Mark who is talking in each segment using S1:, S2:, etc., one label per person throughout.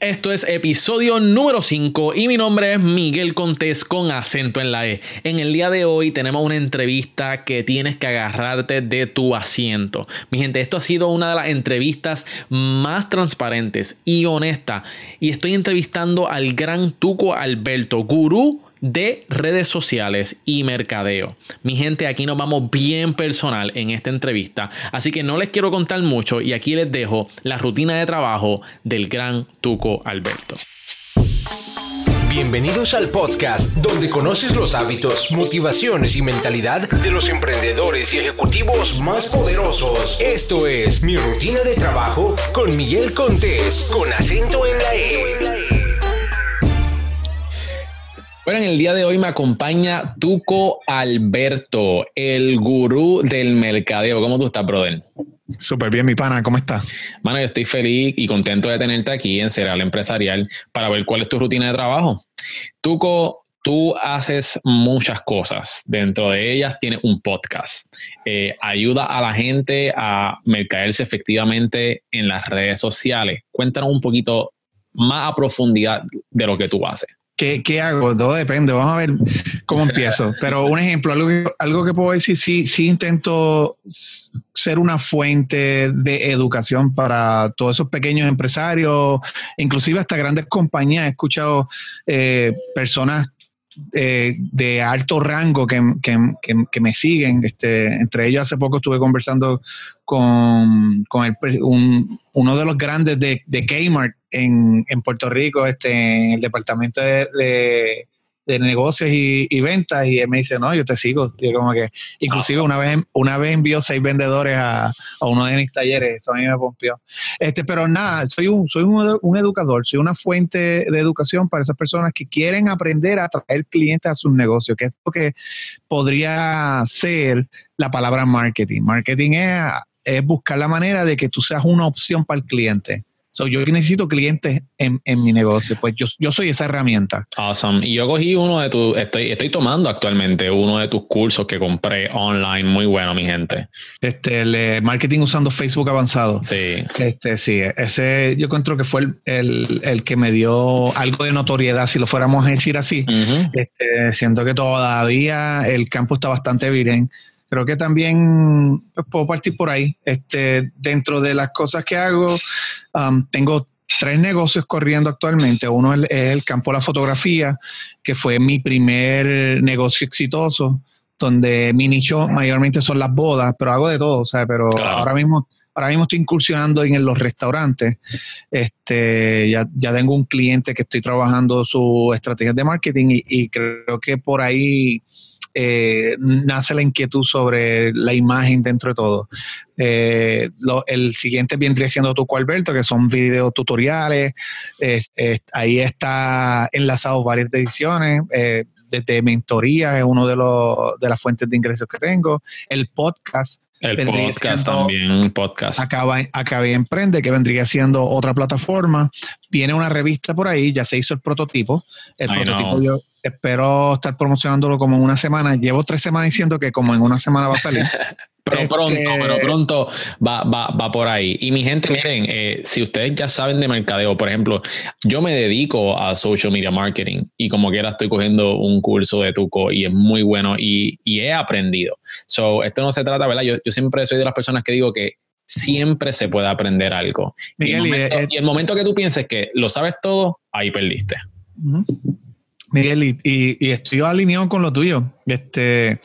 S1: Esto es episodio número 5 y mi nombre es Miguel Contés con acento en la E. En el día de hoy tenemos una entrevista que tienes que agarrarte de tu asiento. Mi gente, esto ha sido una de las entrevistas más transparentes y honestas y estoy entrevistando al gran Tuco Alberto, gurú de redes sociales y mercadeo. Mi gente, aquí nos vamos bien personal en esta entrevista, así que no les quiero contar mucho y aquí les dejo la rutina de trabajo del gran Tuco Alberto.
S2: Bienvenidos al podcast donde conoces los hábitos, motivaciones y mentalidad de los emprendedores y ejecutivos más poderosos. Esto es mi rutina de trabajo con Miguel Contés, con acento en la E.
S1: Bueno, en el día de hoy me acompaña Tuco Alberto, el gurú del mercadeo. ¿Cómo tú estás, brother?
S3: Súper bien, mi pana, ¿cómo estás?
S1: Mano, yo estoy feliz y contento de tenerte aquí en Cereal Empresarial para ver cuál es tu rutina de trabajo. Tuco, tú haces muchas cosas. Dentro de ellas tienes un podcast. Eh, ayuda a la gente a mercaderse efectivamente en las redes sociales. Cuéntanos un poquito más a profundidad de lo que tú haces.
S3: ¿Qué, hago? Todo depende. Vamos a ver cómo empiezo. Pero un ejemplo, algo que, algo que puedo decir, sí, sí intento ser una fuente de educación para todos esos pequeños empresarios, inclusive hasta grandes compañías. He escuchado eh, personas eh, de alto rango que, me siguen. Este, entre ellos, hace poco estuve conversando con, uno de los grandes de, de Kmart en, Puerto Rico, este, en el departamento de de negocios y, ventas y él me dice, no, yo te sigo. Y como que, inclusive una vez, una vez envió seis vendedores a, uno de mis talleres, eso a mí me pompió. Este, pero nada, soy un, soy un, educador, soy una fuente de educación para esas personas que quieren aprender a traer clientes a sus negocios, que es lo que podría ser la palabra marketing. Marketing es buscar la manera de que tú seas una opción para el cliente yo necesito clientes en, mi negocio, pues yo, yo, soy esa herramienta.
S1: Awesome. Y yo cogí uno de tus, estoy, estoy tomando actualmente uno de tus cursos que compré online, muy bueno, mi gente.
S3: Este, el marketing usando Facebook avanzado.
S1: Sí.
S3: Este, sí, ese yo encuentro que fue el, que me dio algo de notoriedad, si lo fuéramos a decir así. este, siento que todavía el campo está bastante bien creo que también pues, puedo partir por ahí. Este, dentro de las cosas que hago, um, tengo tres negocios corriendo actualmente. Uno es, el campo de la fotografía, que fue mi primer negocio exitoso, donde mi nicho mayormente son las bodas, pero hago de todo, ¿sabes? Pero ahora mismo ahora mismo estoy incursionando en los restaurantes. Este, ya, ya tengo un cliente que estoy trabajando su estrategia de marketing y creo que por ahí eh, nace la inquietud sobre la imagen dentro de todo. Eh, el siguiente vendría siendo Tuco Alberto, que son videos tutoriales. ahí está enlazado varias ediciones. Eh, desde mentoría es uno de, los, de las fuentes de ingresos que tengo. El podcast.
S1: El podcast también, podcast.
S3: Acaba, acabé Emprende, que vendría siendo otra plataforma. Viene una revista por ahí, ya se hizo el prototipo. El prototipo yo, espero estar promocionándolo como en una semana. Llevo tres semanas diciendo que como en una semana va a salir.
S1: pero este, pronto, pero pronto va, va, va, por ahí. Y mi gente, miren, eh, si ustedes ya saben de mercadeo, por ejemplo, yo me dedico a social media marketing y como quiera estoy cogiendo un curso de Tuco y es muy bueno y, y he aprendido. So, esto no se trata, ¿verdad? Yo, yo siempre soy de las personas que digo que siempre se puede aprender algo. y, el momento, y, el momento, que tú pienses que lo sabes todo, ahí perdiste.
S3: Miguel, y, estoy alineado con lo tuyo. Este,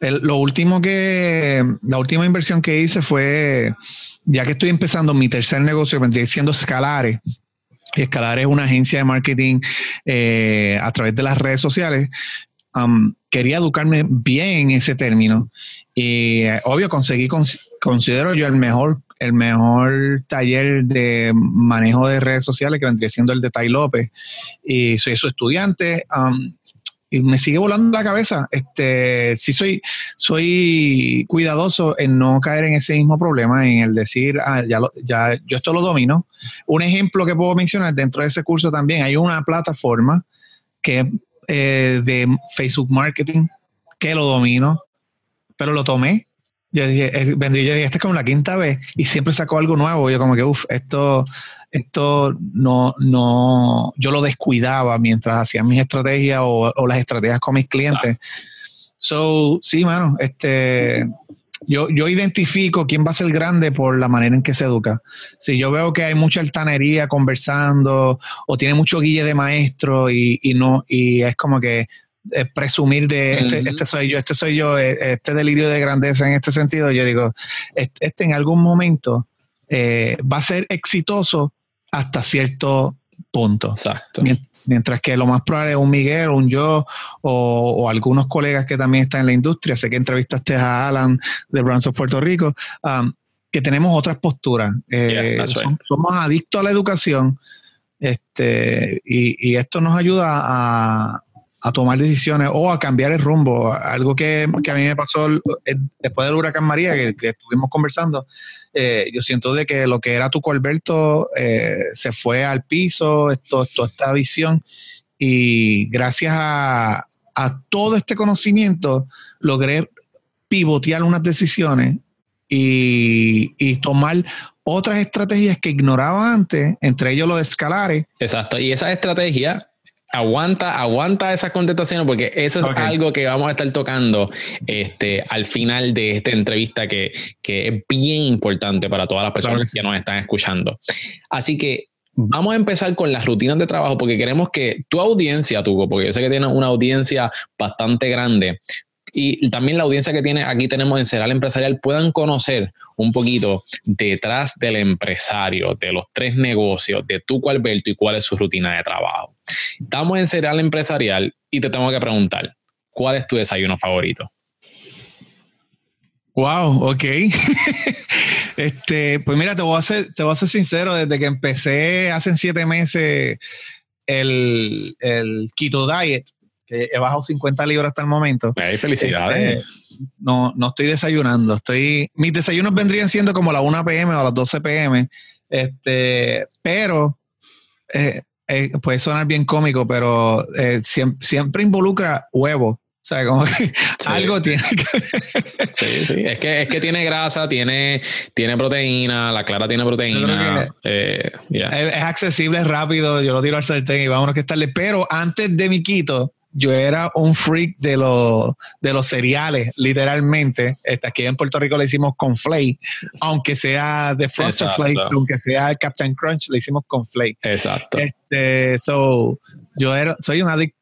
S3: lo último que, la última inversión que hice fue, ya que estoy empezando mi tercer negocio, vendría siendo Escalares. Escalares es una agencia de marketing eh, a través de las redes sociales. quería educarme bien en ese término y eh, obvio conseguí, considero yo el mejor el mejor taller de manejo de redes sociales que vendría siendo el de Tai López. Y soy su estudiante. Um, y me sigue volando la cabeza. Este, sí soy, soy cuidadoso en no caer en ese mismo problema, en el decir, ah, ya, ya yo esto lo domino. Un ejemplo que puedo mencionar dentro de ese curso también, hay una plataforma que eh, de Facebook Marketing que lo domino, pero lo tomé yo dije, eh, vendí, yo dije, esta es como la quinta vez y siempre sacó algo nuevo. Yo como que, uff, esto, esto no, no, yo lo descuidaba mientras hacía mis estrategias o, las estrategias con mis clientes. So, sí, mano, este, yo, yo identifico quién va a ser grande por la manera en que se educa. Si yo veo que hay mucha altanería conversando o tiene mucho guille de maestro y, y no, y es como que eh, presumir de este, este, soy yo, este soy yo, eh, este delirio de grandeza en este sentido, yo digo, este, en algún momento eh, va a ser exitoso hasta cierto punto.
S1: Exacto.
S3: Mientras que lo más probable es un Miguel, un yo o, algunos colegas que también están en la industria. Sé que entrevistaste a Alan de Brands of Puerto Rico, um, que tenemos otras posturas. somos, adictos a la educación este, y esto nos ayuda a, a tomar decisiones o a cambiar el rumbo. Algo que, a mí me pasó eh, después del huracán María, que, estuvimos conversando, eh, yo siento de que lo que era tu Colberto eh, se fue al piso, esto, toda esta visión, y gracias a, todo este conocimiento logré pivotear unas decisiones y, y tomar otras estrategias que ignoraba antes, entre ellos los escalares.
S1: Exacto, y esa estrategia aguanta, aguanta esas contestaciones porque eso es algo que vamos a estar tocando este, al final de esta entrevista que, que es bien importante para todas las personas que nos están escuchando. Así que vamos a empezar con las rutinas de trabajo porque queremos que tu audiencia, Tugo, porque yo sé que tienes una audiencia bastante grande, y también la audiencia que tiene aquí tenemos en Ceral Empresarial puedan conocer un poquito detrás del empresario, de los tres negocios, de tu Alberto y cuál es su rutina de trabajo. Estamos en Ceral Empresarial y te tengo que preguntar, ¿cuál es tu desayuno favorito?
S3: Wow, ok. este, pues mira, te voy, a ser, te voy a ser sincero, desde que empecé hace siete meses el, el Keto Diet, que he bajado 50 libras hasta el momento.
S1: Hey, felicidades.
S3: Este, no, no estoy desayunando. Estoy, mis desayunos vendrían siendo como a las 1 pm o a las 12 pm. Este, pero eh, eh, puede sonar bien cómico, pero eh, siempre, involucra huevo. O sea, como que algo tiene que.
S1: sí, sí. Es que, es que tiene grasa, tiene, tiene proteína, la clara tiene proteína.
S3: es, es, accesible, es rápido. Yo lo tiro al sartén y vámonos que estarle. Pero antes de mi quito, yo era un freak de, los de los cereales, literalmente. Este, aquí en Puerto Rico le hicimos con flake, aunque sea de Frosted Flakes, aunque sea Captain Crunch, le hicimos con flake.
S1: Exacto.
S3: Este, so, yo era, soy un adicto.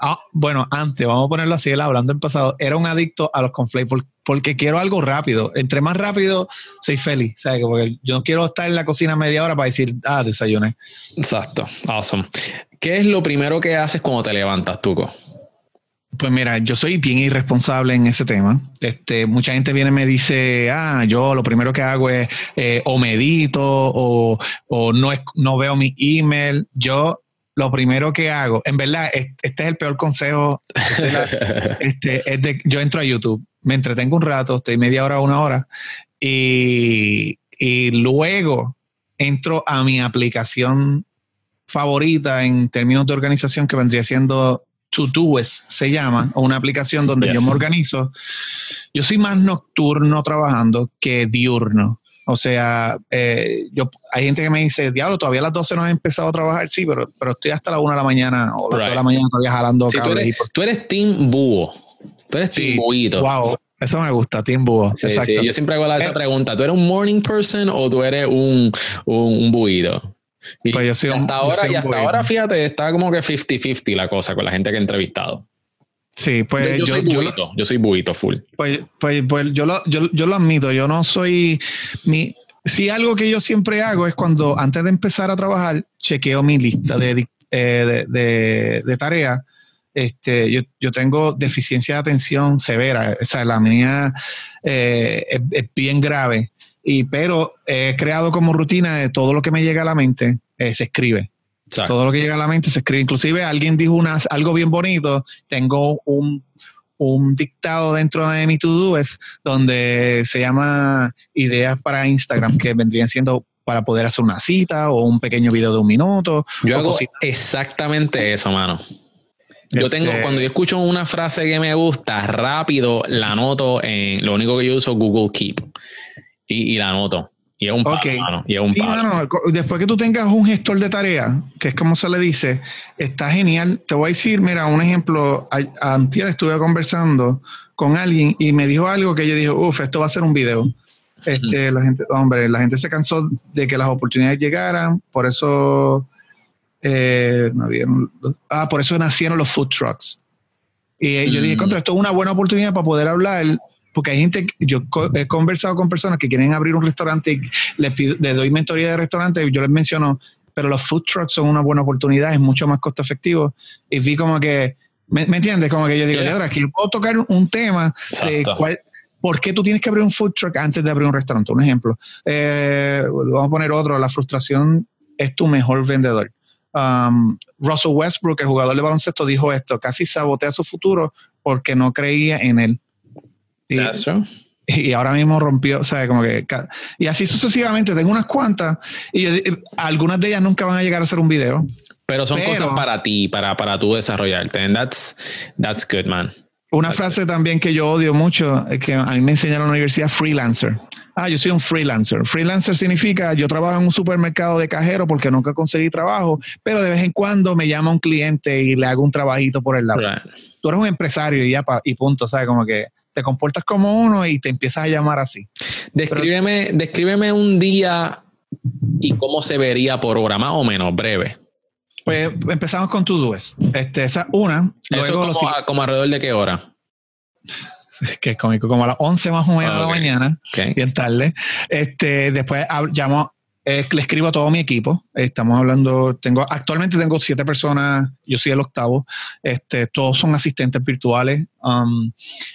S3: Ah, bueno, antes, vamos a ponerlo así, hablando en pasado, era un adicto a los conflakes porque, quiero algo rápido. Entre más rápido, soy feliz. ¿sabes? Porque yo no quiero estar en la cocina media hora para decir, ah, desayuné.
S1: Exacto. Awesome. ¿Qué es lo primero que haces cuando te levantas, Tuco?
S3: Pues mira, yo soy bien irresponsable en ese tema. Este, mucha gente viene y me dice, ah, yo lo primero que hago es eh, o medito o, no, no veo mi email. Yo lo primero que hago, en verdad, este es el peor consejo. este, es de, yo entro a YouTube, me entretengo un rato, estoy media hora, una hora, y, y luego entro a mi aplicación favorita en términos de organización que vendría siendo Todoist, se llama, o una aplicación donde yo me organizo. Yo soy más nocturno trabajando que diurno. O sea, eh, yo, hay gente que me dice, diablo, todavía a las 12 no he empezado a trabajar. Sí, pero, pero estoy hasta la 1 de la mañana o las 2 de la mañana todavía jalando
S1: cables. Tú eres, Team Búho. Tú eres Team Búhito.
S3: Wow, eso me gusta, Team Búho. Exacto.
S1: yo siempre hago esa eh, pregunta. ¿Tú eres un morning person o tú eres un, un, búhito? Y pues yo soy hasta ahora, y hasta ahora, fíjate, está como que 50-50 la cosa con la gente que he entrevistado.
S3: Sí, pues
S1: yo, soy buito, yo soy buito full.
S3: Pues, pues, pues yo, lo, yo, yo, lo admito, yo no soy mi... Sí, algo que yo siempre hago es cuando antes de empezar a trabajar, chequeo mi lista de, eh, de, de, tareas. Este, yo, yo, tengo deficiencia de atención severa, o sea, la mía eh, es, bien grave, y, pero he creado como rutina de todo lo que me llega a la mente, eh, se escribe. Todo lo que llega a la mente se escribe. Inclusive alguien dijo unas, algo bien bonito. Tengo un, dictado dentro de mi to-do donde se llama ideas para Instagram, que vendrían siendo para poder hacer una cita o un pequeño video de un minuto.
S1: Yo hago exactamente eso, mano. Yo tengo,
S3: Este,
S1: cuando yo escucho una frase que me gusta, rápido la anoto en lo único que yo uso Google Keep. Y, y la anoto. Y es un palo,
S3: Ok.
S1: mano, Y es un
S3: Sí,
S1: palo.
S3: mano, co- después que tú tengas un gestor de tareas, que es como se le dice, está genial. Te voy a decir, mira, un ejemplo. Antier estuve conversando con alguien y me dijo algo que yo dije, uff, esto va a ser un video. Este, la gente, hombre, la gente se cansó de que las oportunidades llegaran, por eso, eh, no los- ah, por eso nacieron los food trucks. Y eh, yo dije,
S1: Mm.
S3: contra, esto es una buena oportunidad para poder hablar, porque hay gente, yo he conversado con personas que quieren abrir un restaurante y les, pido- les doy mentoría de restaurante y yo les menciono, pero los food trucks son una buena oportunidad, es mucho más costo efectivo. Y vi como que, ¿me, me entiendes? Como que yo digo,
S1: Yeah.
S3: "Diadra, aquí puedo tocar un tema de cuál, ¿Por qué tú tienes que abrir un food truck antes de abrir un restaurante? Un ejemplo. Eh, vamos a poner otro. La frustración es tu mejor vendedor. Um, Russell Westbrook, el jugador de baloncesto, dijo esto. Casi sabotea su futuro porque no creía en él. Y,
S1: That's true.
S3: y ahora mismo rompió, o sea, como que... Y así sucesivamente. Tengo unas cuantas y yo algunas de ellas nunca van a llegar a hacer un video.
S1: Pero son
S3: Pero-
S1: cosas para ti, para, para tú desarrollarte. And that's, that's good, man.
S3: Una
S1: That's
S3: frase también que yo odio mucho es que a mí me enseñaron en la universidad freelancer. Ah, yo soy un freelancer. Freelancer significa yo trabajo en un supermercado de cajero porque nunca conseguí trabajo, pero de vez en cuando me llama un cliente y le hago un trabajito por el lado.
S1: Right.
S3: Tú eres un empresario y ya pa- y punto, ¿sabes? Como que te comportas como uno y te empiezas a llamar así.
S1: Descríbeme, descríbeme un día y cómo se vería por hora, más o menos, breve.
S3: Pues empezamos con dues. Este, esa una,
S1: Eso
S3: luego
S1: como, a- como alrededor de qué hora.
S3: que es cómico, como a las 11 más o menos de la mañana.
S1: Ok.
S3: bien tarde. Este, después llamo, eh, le escribo a todo mi equipo. Estamos hablando, tengo, actualmente tengo siete personas, yo soy el octavo. Este, todos son asistentes virtuales. Um,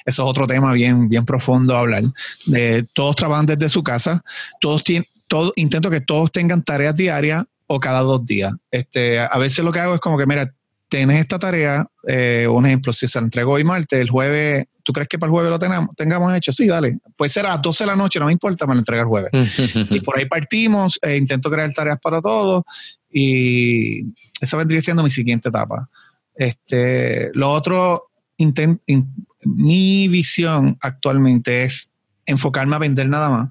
S3: eso es otro tema bien, bien profundo a hablar. De, todos trabajan desde su casa. Todos tienen, intento que todos tengan tareas diarias o cada dos días. Este, a veces lo que hago es como que, mira, tienes esta tarea, eh, un ejemplo, si se la entrego hoy martes, el jueves, ¿tú crees que para el jueves lo tengamos, tengamos hecho? Sí, dale. Puede ser a las 12 de la noche, no me importa, me lo entrega el jueves. Y por ahí partimos, eh, intento crear tareas para todos y esa vendría siendo mi siguiente etapa. Este, lo otro, inten- in- mi visión actualmente es enfocarme a vender nada más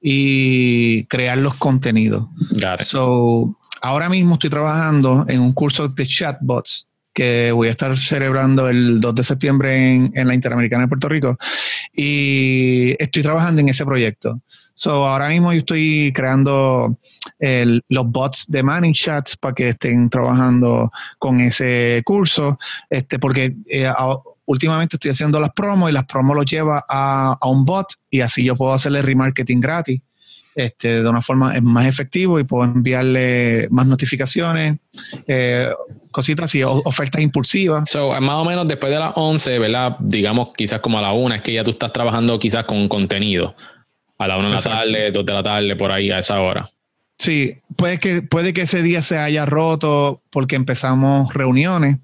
S3: y crear los contenidos. So, ahora mismo estoy trabajando en un curso de chatbots que voy a estar celebrando el 2 de septiembre en, en la Interamericana de Puerto Rico y estoy trabajando en ese proyecto. So, ahora mismo yo estoy creando el- los bots de Manning Chats para que estén trabajando con ese curso, este, porque eh, a- últimamente estoy haciendo las promos y las promos los lleva a, a un bot y así yo puedo hacerle remarketing gratis este, de una forma es más efectivo y puedo enviarle más notificaciones, eh, cositas así, ofertas impulsivas.
S1: So, más o menos después de las 11, ¿verdad? Digamos quizás como a la 1, es que ya tú estás trabajando quizás con contenido. A la 1 de la tarde, 2 de la tarde, por ahí a esa hora.
S3: Sí, puede que, puede que ese día se haya roto porque empezamos reuniones.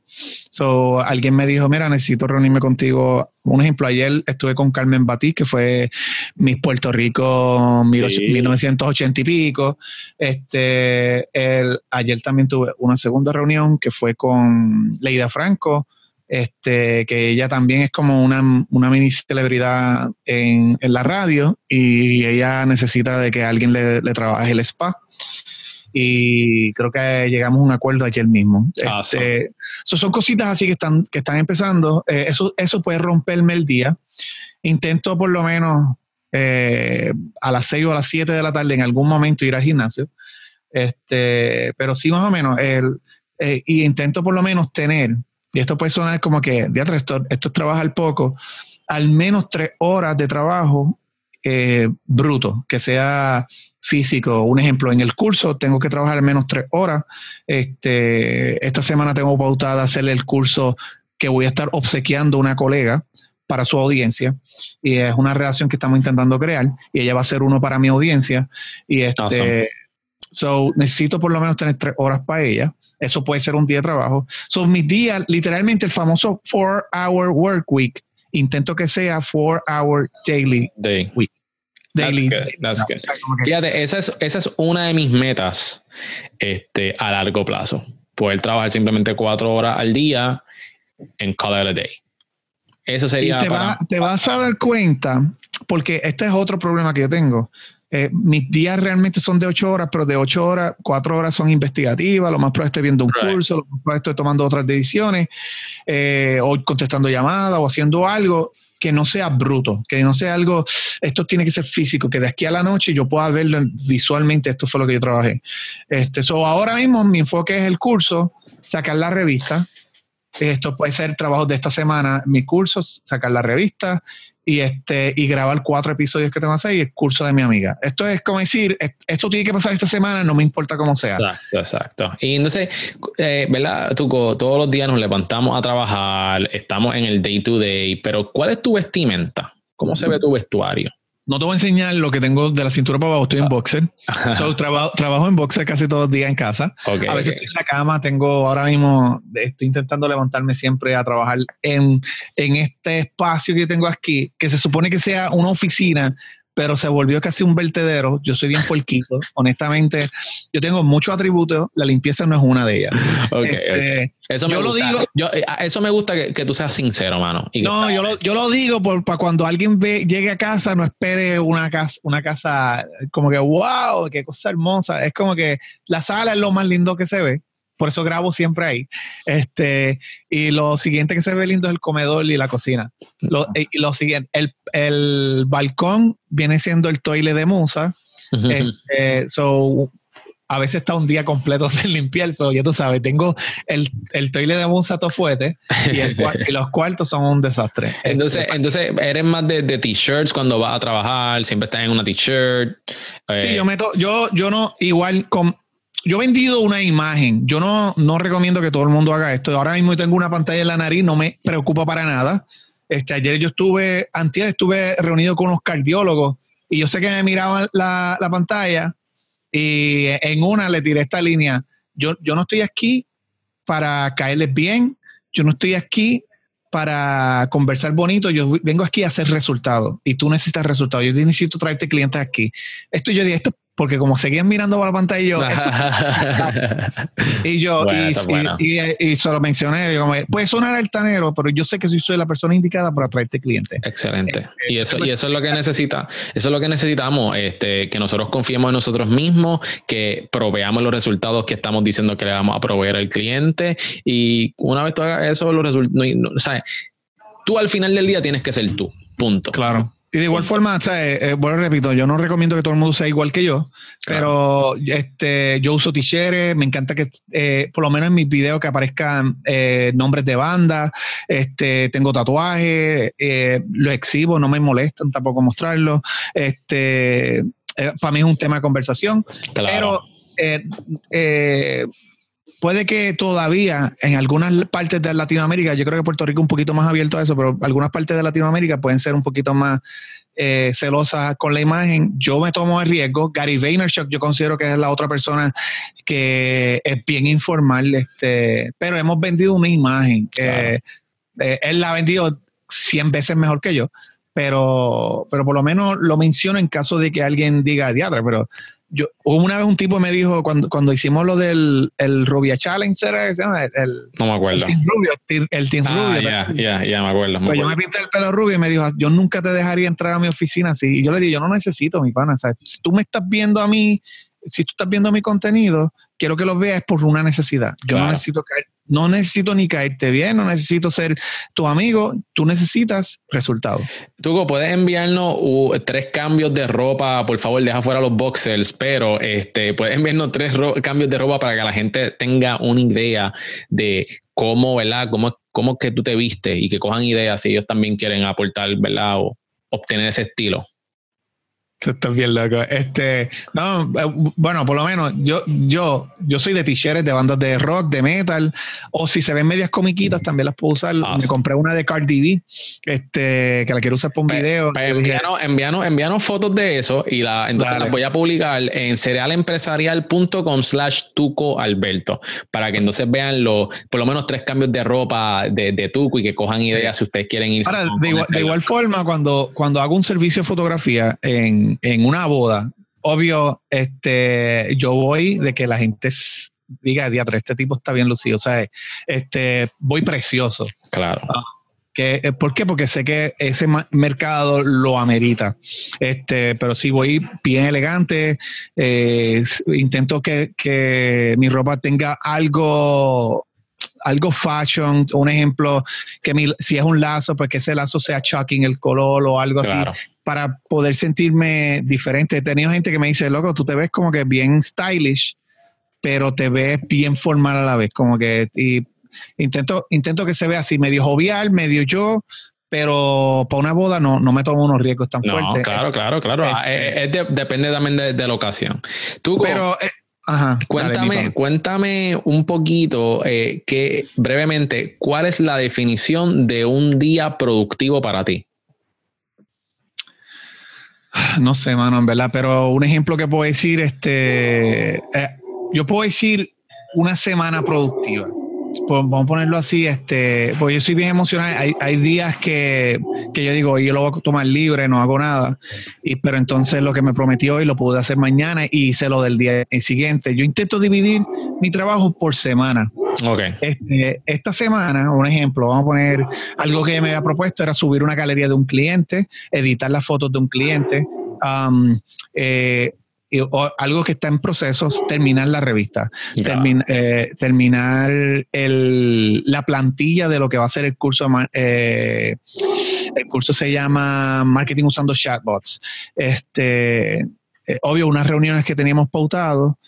S3: So, alguien me dijo, mira, necesito reunirme contigo. Un ejemplo, ayer estuve con Carmen Batí, que fue Miss Puerto Rico
S1: Sí.
S3: 1980 y pico. Este, el, ayer también tuve una segunda reunión que fue con Leida Franco, este, que ella también es como una, una mini celebridad en, en la radio y ella necesita de que alguien le, le trabaje el spa. Y creo que llegamos a un acuerdo ayer mismo.
S1: Awesome.
S3: Este, so son cositas así que están, que están empezando. Eh, eso, eso puede romperme el día. Intento por lo menos eh, a las 6 o a las 7 de la tarde en algún momento ir al gimnasio. Este, pero sí, más o menos. El, eh, y intento por lo menos tener, y esto puede sonar como que, de esto, esto es trabajar poco, al menos tres horas de trabajo eh, bruto, que sea físico. Un ejemplo, en el curso tengo que trabajar al menos tres horas. Este, esta semana tengo pautada hacerle el curso que voy a estar obsequiando a una colega para su audiencia y es una relación que estamos intentando crear y ella va a ser uno para mi audiencia y este
S1: Awesome.
S3: so necesito por lo menos tener tres horas para ella eso puede ser un día de trabajo so mis días literalmente el famoso four hour work week intento que sea four hour daily
S1: Day.
S3: daily
S1: That's good, good. Fíjate, esa es, esa es una de mis metas este, a largo plazo. Poder trabajar simplemente cuatro horas al día and call it a day. Eso sería.
S3: Y te, te vas a dar cuenta, porque este es otro problema que yo tengo. Eh, mis días realmente son de ocho horas, pero de ocho horas, cuatro horas son investigativas. Lo más probable estoy viendo un curso, lo más probable estoy tomando otras decisiones, eh, o contestando llamadas, o haciendo algo que no sea bruto, que no sea algo, esto tiene que ser físico, que de aquí a la noche yo pueda verlo visualmente, esto fue lo que yo trabajé. Este, so ahora mismo mi enfoque es el curso, sacar la revista, esto puede ser trabajo de esta semana, mi curso, sacar la revista y, este, y grabar cuatro episodios que tengo que hacer y el curso de mi amiga. Esto es como decir, esto tiene que pasar esta semana, no me importa cómo sea.
S1: Exacto, exacto. Y entonces, eh, ¿verdad? todos los días nos levantamos a trabajar, estamos en el day to day, pero ¿cuál es tu vestimenta? ¿Cómo se ve tu vestuario?
S3: No te voy a enseñar lo que tengo de la cintura para abajo, estoy en ah. boxer. trabajo, trabajo en boxer casi todos los días en casa. a veces estoy en la cama, tengo ahora mismo, estoy intentando levantarme siempre a trabajar en, en este espacio que tengo aquí, que se supone que sea una oficina, pero se volvió casi un vertedero. Yo soy bien puerquito. Honestamente, yo tengo muchos atributos. La limpieza no es una de ellas.
S1: Este, eso me yo gusta. lo digo. Eh, eso me gusta que, tú seas sincero, mano.
S3: no, yo lo, yo lo, digo para cuando alguien ve, llegue a casa, no espere una casa, una casa como que, wow, qué cosa hermosa. Es como que la sala es lo más lindo que se ve por eso grabo siempre ahí. Este, y lo siguiente que se ve lindo es el comedor y la cocina. Lo, y lo siguiente, el, el, balcón viene siendo el toile de Musa. Este, so, a veces está un día completo sin limpiar, so, ya tú sabes, tengo el, el toile de Musa tofuete y, y, los cuartos son un desastre.
S1: Entonces, este, entonces eres más de, de t-shirts cuando vas a trabajar, siempre estás en una t-shirt.
S3: Sí, yo meto, yo, yo no, igual con yo he vendido una imagen. Yo no, no recomiendo que todo el mundo haga esto. Ahora mismo tengo una pantalla en la nariz, no me preocupa para nada. Este, ayer yo estuve, antes estuve reunido con unos cardiólogos y yo sé que me miraban la, la pantalla y en una le tiré esta línea. Yo, yo no estoy aquí para caerles bien, yo no estoy aquí para conversar bonito, yo vengo aquí a hacer resultados y tú necesitas resultados, yo necesito traerte clientes aquí. Esto yo dije, esto porque como seguían mirando por la pantalla y yo, y yo, y, se lo mencioné, y como, puede sonar altanero, pero yo sé que soy, la persona indicada para traerte clientes.
S1: Excelente. Este, y eso, y eso es lo que necesita, eso es lo que necesitamos, este, que nosotros confiemos en nosotros mismos, que proveamos los resultados que estamos diciendo que le vamos a proveer al cliente. Y una vez tú hagas eso, los resultados, no, tú al final del día tienes que ser tú. Punto.
S3: Claro. Y de igual forma, eh, bueno, repito, yo no recomiendo que todo el mundo sea igual que yo, pero este, yo uso t-shirts, me encanta que eh, por lo menos en mis videos que aparezcan eh, nombres de banda, este, tengo tatuajes, lo exhibo, no me molestan tampoco mostrarlo. Este, para mí es un tema de conversación, pero puede que todavía en algunas partes de Latinoamérica, yo creo que Puerto Rico es un poquito más abierto a eso, pero algunas partes de Latinoamérica pueden ser un poquito más eh, celosas con la imagen. Yo me tomo el riesgo. Gary Vaynerchuk yo considero que es la otra persona que es bien informal, este, pero hemos vendido una imagen. Eh, él la ha vendido 100 veces mejor que yo, pero, pero por lo menos lo menciono en caso de que alguien diga diadre, pero yo, una vez un tipo me dijo, cuando, cuando hicimos lo del el Rubia Challenge, ¿era? El,
S1: no me acuerdo.
S3: El Team Rubio. El team
S1: ah, Rubio. Ya, ya, ya, me acuerdo.
S3: pues yo me pinté el pelo rubio y me dijo, yo nunca te dejaría entrar a mi oficina así. Y yo le dije, yo no necesito, mi pana. si tú me estás viendo a mí, si tú estás viendo mi contenido, quiero que lo veas por una necesidad. Yo no necesito caer no necesito ni caerte bien, no necesito ser tu amigo, tú necesitas resultados.
S1: Tugo, puedes enviarnos tres cambios de ropa, por favor, deja fuera los boxers, pero este, puedes enviarnos tres cambios de ropa para que la gente tenga una idea de cómo, ¿verdad? Cómo, cómo que tú te viste y que cojan ideas si ellos también quieren aportar, ¿verdad? O obtener ese estilo.
S3: Estás bien loco. Este, no, eh, bueno, por lo menos yo, yo, yo soy de t-shirts de bandas de rock, de metal, o si se ven medias comiquitas, también las puedo usar. Me compré una de Cardi B, este, que la quiero usar por un video.
S1: envíanos, envíanos, fotos de eso y la, entonces las voy a publicar en cerealempresarial.com slash tuco alberto para que entonces vean los, por lo menos tres cambios de ropa de, de tuco y que cojan ideas si ustedes quieren ir.
S3: Ahora, de, igual, de igual forma, cuando, cuando hago un servicio de fotografía en en una boda, obvio, este, yo voy de que la gente diga, diatra, este tipo está bien lucido, o sea, este, voy precioso.
S1: Claro.
S3: Ah, que, eh, ¿Por qué? Porque sé que ese mercado lo amerita. Este, pero si voy bien elegante, eh, intento que, que mi ropa tenga algo algo fashion, un ejemplo, que si es un lazo, pues que ese lazo sea shocking el color o algo así, para poder sentirme diferente. He tenido gente que me dice, loco, tú te ves como que bien stylish, pero te ves bien formal a la vez, como que, y intento, intento que se vea así, medio jovial, medio yo, pero para una boda no, no me tomo unos riesgos tan fuertes.
S1: Claro, claro, claro. Este depende también de, la ocasión. Tú,
S3: pero, eh, Ajá,
S1: cuéntame, cuéntame un poquito, eh, que brevemente, ¿cuál es la definición de un día productivo para ti?
S3: No sé, mano, en verdad, pero un ejemplo que puedo decir, este, eh, yo puedo decir una semana productiva. Pues, vamos a ponerlo así, este, pues yo soy bien emocional. Hay, hay días que, que, yo digo, yo lo voy a tomar libre, no hago nada. Y, pero entonces lo que me prometí hoy lo pude hacer mañana y hice lo del día siguiente. Yo intento dividir mi trabajo por semana.
S1: Okay.
S3: Este, esta semana, un ejemplo, vamos a poner algo que me había propuesto era subir una galería de un cliente, editar las fotos de un cliente. Um, eh, algo que está en proceso es terminar la revista, eh, terminar el, la plantilla de lo que va a ser el curso. Eh, el curso se llama Marketing usando chatbots. Este, eh, obvio, unas reuniones que teníamos pautado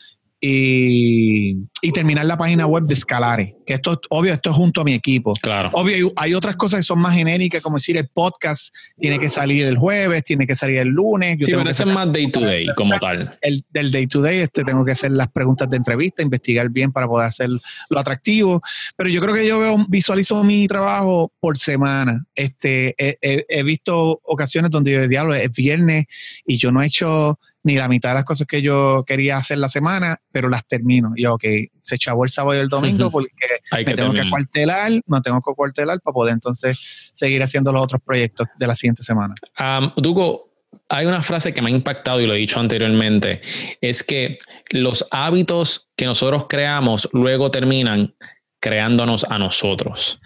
S3: y, terminar la página web de Scalare, que esto, obvio, esto es junto a mi equipo.
S1: Claro.
S3: Obvio, hay otras cosas que son más genéricas, como decir, el podcast tiene que salir el jueves, tiene que salir el lunes.
S1: sí, pero ese es más day to day, como tal.
S3: El, del day to day, este, tengo que hacer las preguntas de entrevista, investigar bien para poder hacer lo atractivo. Pero yo creo que yo veo, visualizo mi trabajo por semana. Este, he, visto ocasiones donde yo, diablo, es viernes y yo no he hecho ni la mitad de las cosas que yo quería hacer la semana, pero las termino. Y yo, ok, se chavó el sábado y el domingo porque me tengo que cuartelar, no tengo que cuartelar para poder entonces seguir haciendo los otros proyectos de la siguiente semana.
S1: Um, Dugo, hay una frase que me ha impactado y lo he dicho anteriormente, es que los hábitos que nosotros creamos luego terminan creándonos a nosotros.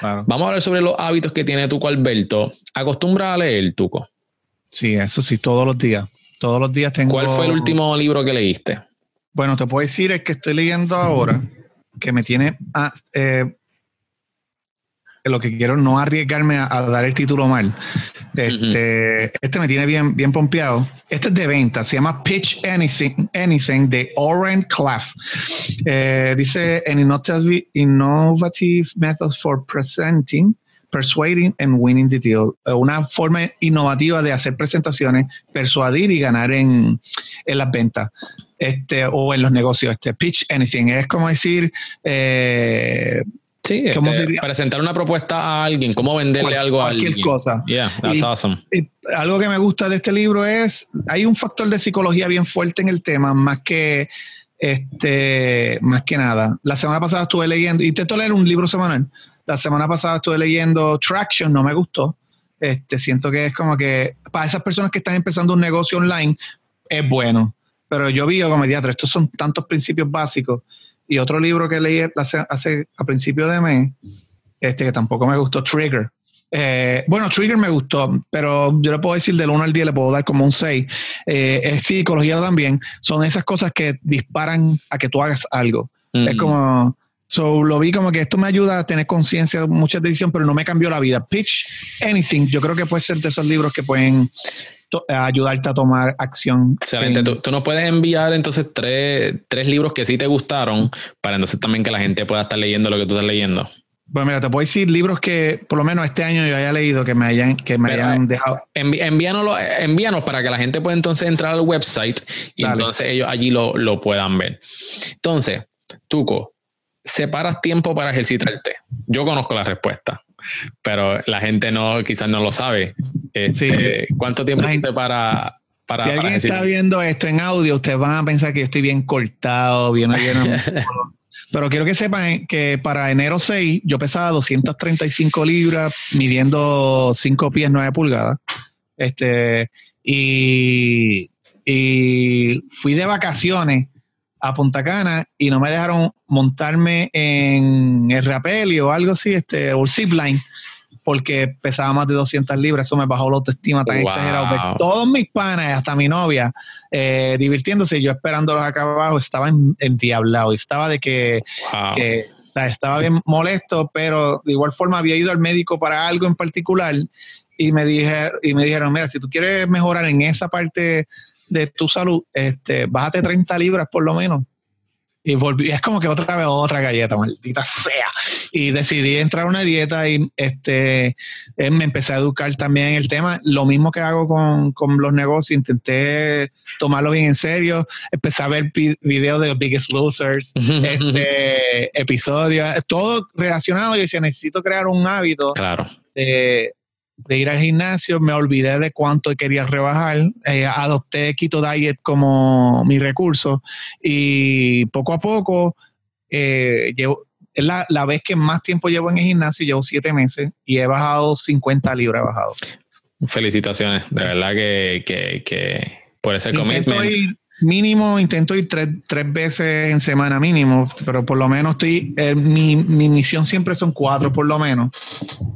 S1: Vamos a hablar sobre los hábitos que tiene Tuco Alberto. ¿Acostumbra a leer, Tuco?
S3: Sí, eso sí, todos los días. Todos los días tengo.
S1: ¿Cuál fue el último libro que leíste?
S3: Bueno, te puedo decir el que estoy leyendo ahora, que me tiene. A, eh, lo que quiero no arriesgarme a, dar el título mal. Este, este me tiene bien, bien pompeado. Este es de venta, se llama Pitch Anything, Anything de Oren Claff. Eh, dice An innovative, innovative Method for Presenting Persuading and Winning the Deal, eh, una forma innovativa de hacer presentaciones, persuadir y ganar en, en las ventas. Este, o en los negocios, este pitch anything, es como decir
S1: eh, Sí, este, presentar una propuesta a alguien, cómo venderle algo a alguien.
S3: Cualquier cosa.
S1: Yeah, that's awesome.
S3: algo que me gusta de este libro es, hay un factor de psicología bien fuerte en el tema, más que este, más que nada. La semana pasada estuve leyendo, intento leer un libro semanal, la semana pasada estuve leyendo Traction, no me gustó. Este, siento que es como que para esas personas que están empezando un negocio online es bueno. Pero yo vi como mediatra, estos son tantos principios básicos. Y otro libro que leí hace, hace a principio de mes, este que tampoco me gustó, Trigger. Eh, bueno, Trigger me gustó, pero yo le puedo decir del 1 al 10, le puedo dar como un 6. Eh, es psicología también. Son esas cosas que disparan a que tú hagas algo. Es mm. como, So lo vi como que esto me ayuda a tener conciencia de muchas decisiones, pero no me cambió la vida. Pitch Anything, yo creo que puede ser de esos libros que pueden ayudarte a tomar acción.
S1: Excelente. Tú, nos puedes enviar entonces tres, libros que sí te gustaron para entonces también que la gente pueda estar leyendo lo que tú estás leyendo.
S3: Pues mira, te puedo decir libros que por lo menos este año yo haya leído que me hayan, que me hayan dejado.
S1: envíanos, para que la gente pueda entonces entrar al website y entonces ellos allí lo, lo puedan ver. Entonces, Tuco, separas tiempo para ejercitarte? Yo conozco la respuesta, pero la gente no, quizás no lo sabe. Este, ¿Cuánto tiempo se separa para,
S3: si alguien está viendo esto en audio, ustedes van a pensar que yo estoy bien cortado, bien Pero quiero que sepan que para enero 6 yo pesaba 235 libras, midiendo 5 pies 9 pulgadas. Este, y, y fui de vacaciones a Punta Cana y no me dejaron montarme en el rapel o algo así, este, o el zipline, porque pesaba más de 200 libras. Eso me bajó la autoestima tan exagerado. todos mis panas, hasta mi novia, eh, divirtiéndose, yo esperándolos acá abajo, estaba en, y Estaba de que, estaba bien molesto, pero de igual forma había ido al médico para algo en particular y me, dije, y me dijeron, mira, si tú quieres mejorar en esa parte de tu salud, este, bájate 30 libras por lo menos. Y volví, es como que otra vez otra galleta, maldita sea. Y decidí entrar a una dieta y este, eh, me empecé a educar también en el tema. Lo mismo que hago con, con los negocios, intenté tomarlo bien en serio. Empecé a ver videos de Biggest Losers, este, episodios, todo relacionado. Yo decía, necesito crear un hábito
S1: claro.
S3: de, de ir al gimnasio, me olvidé de cuánto quería rebajar, eh, adopté Keto Diet como mi recurso y poco a poco eh, llevo, es la, vez que más tiempo llevo en el gimnasio, llevo siete meses y he bajado 50 libras, he bajado.
S1: Felicitaciones, de verdad que, que, que por ese commitment
S3: mínimo intento ir tres, veces en semana mínimo, pero por lo menos estoy, eh, mi, misión siempre son cuatro por lo menos,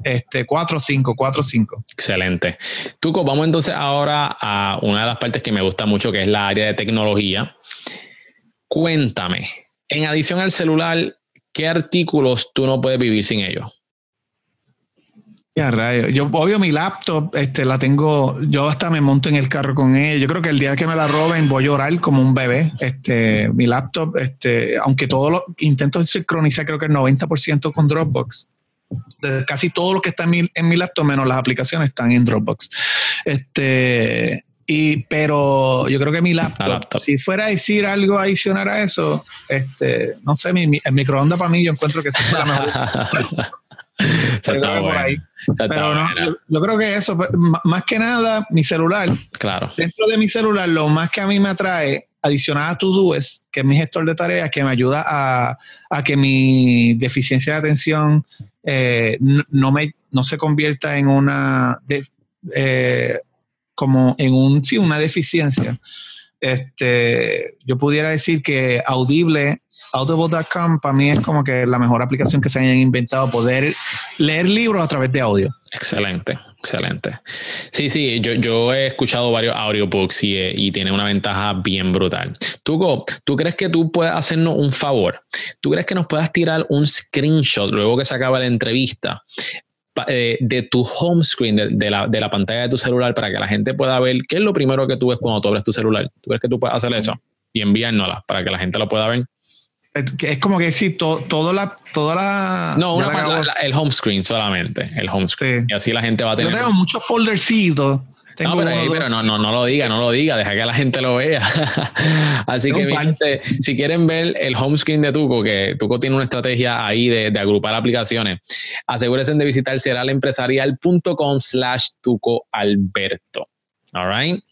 S3: este, cuatro cinco, cuatro cinco.
S1: Excelente. Tuco, vamos entonces ahora a una de las partes que me gusta mucho, que es la área de tecnología. Cuéntame, en adición al celular, ¿qué artículos tú no puedes vivir sin ellos?
S3: Ya, rayo. Yo, obvio, mi laptop, este, la tengo, yo hasta me monto en el carro con ella. Yo creo que el día que me la roben voy a llorar como un bebé. Este, mi laptop, este, aunque todo lo intento sincronizar, creo que el 90% con Dropbox. casi todo lo que está en mi, en mi laptop, menos las aplicaciones, están en Dropbox. Este, y, pero yo creo que mi laptop, si fuera a decir algo adicional a eso, este, no sé, mi, el microondas para mí yo encuentro que es la mejor. Pero no, yo, creo que eso, pues, más que nada, mi celular.
S1: Claro.
S3: Dentro de mi celular, lo más que a mí me atrae, adicional a Todoist, que es mi gestor de tareas, que me ayuda a, que mi deficiencia de atención eh, no, me, no se convierta en una. Eh, como en un, sí, una deficiencia. Este, yo pudiera decir que Audible Audible.com para mí es como que la mejor aplicación que se hayan inventado, poder leer libros a través de audio.
S1: Excelente, excelente. Sí, sí, yo, yo he escuchado varios audiobooks y, y tiene una ventaja bien brutal. Tugo, ¿tú crees que tú puedes hacernos un favor? ¿Tú crees que nos puedas tirar un screenshot luego que se acaba la entrevista eh, de tu home screen, de, la, de, la, pantalla de tu celular, para que la gente pueda ver qué es lo primero que tú ves cuando tú abres tu celular. ¿Tú crees que tú puedes hacer eso? Y enviárnosla para que la gente lo pueda ver.
S3: Es como que sí, todo la, toda la.
S1: No, el home screen solamente. El home screen. Y así la gente va a tener.
S3: Yo tengo muchos foldercitos.
S1: no, pero, no, no, no lo diga, no lo diga, deja que la gente lo vea. Así que, gente, si quieren ver el home screen de Tuco, que Tuco tiene una estrategia ahí de, de agrupar aplicaciones, asegúrense de visitar seralaempresarial.com slash Tuco Alberto. All right.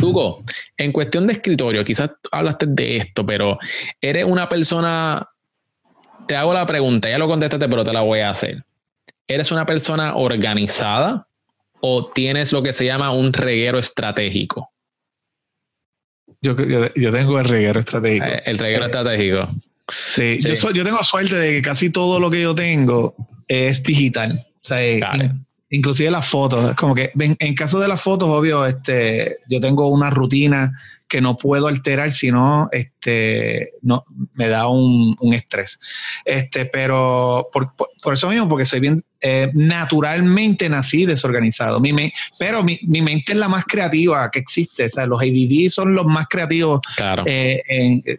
S1: Hugo, en cuestión de escritorio, quizás hablaste de esto, pero eres una persona, te hago la pregunta, ya lo contestaste, pero te la voy a hacer. ¿Eres una persona organizada o tienes lo que se llama un reguero estratégico?
S3: Yo, yo, tengo el reguero estratégico.
S1: Eh, el reguero estratégico.
S3: Sí, Yo, yo, tengo suerte de que casi todo lo que yo tengo es digital. O sea, inclusive las fotos, como que en, caso de las fotos, obvio, este, yo tengo una rutina que no puedo alterar, si no, este, no, me da un, estrés. Este, pero por, eso mismo, porque soy bien, eh, naturalmente nací desorganizado. Mi pero mi, mente es la más creativa que existe. O sea, los ADD son los más creativos.
S1: Claro.
S3: Eh,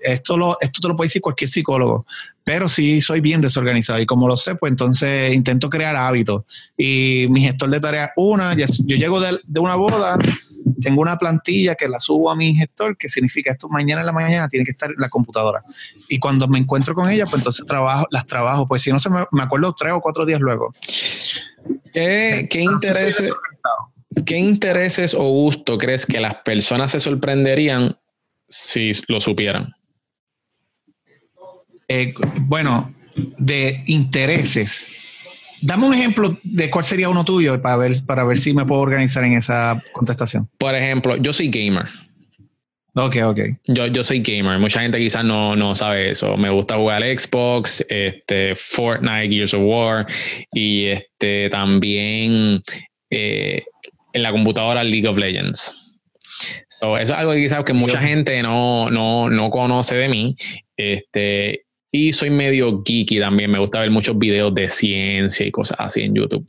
S3: esto, lo, esto te lo puede decir cualquier psicólogo. Pero sí soy bien desorganizado. Y como lo sé, pues entonces intento crear hábitos. Y mi gestor de tareas, una, yo llego de, de una boda tengo una plantilla que la subo a mi gestor, que significa esto mañana en la mañana tiene que estar en la computadora. Y cuando me encuentro con ella, pues entonces trabajo, las trabajo, pues si no se me, me acuerdo tres o cuatro días luego.
S1: ¿Qué, qué intereses, ¿Qué intereses o gusto crees que las personas se sorprenderían si lo supieran?
S3: Eh, bueno, de intereses Dame un ejemplo de cuál sería uno tuyo para ver, para ver si me puedo organizar en esa contestación.
S1: Por ejemplo, yo soy gamer.
S3: Ok, ok.
S1: Yo, yo soy gamer. Mucha gente quizás no, no sabe eso. Me gusta jugar Xbox, este, Fortnite, Gears of War y este, también eh, en la computadora League of Legends. So, eso es algo que quizás que mucha gente no, no, no conoce de mí. Este, y soy medio geeky también. Me gusta ver muchos videos de ciencia y cosas así en YouTube.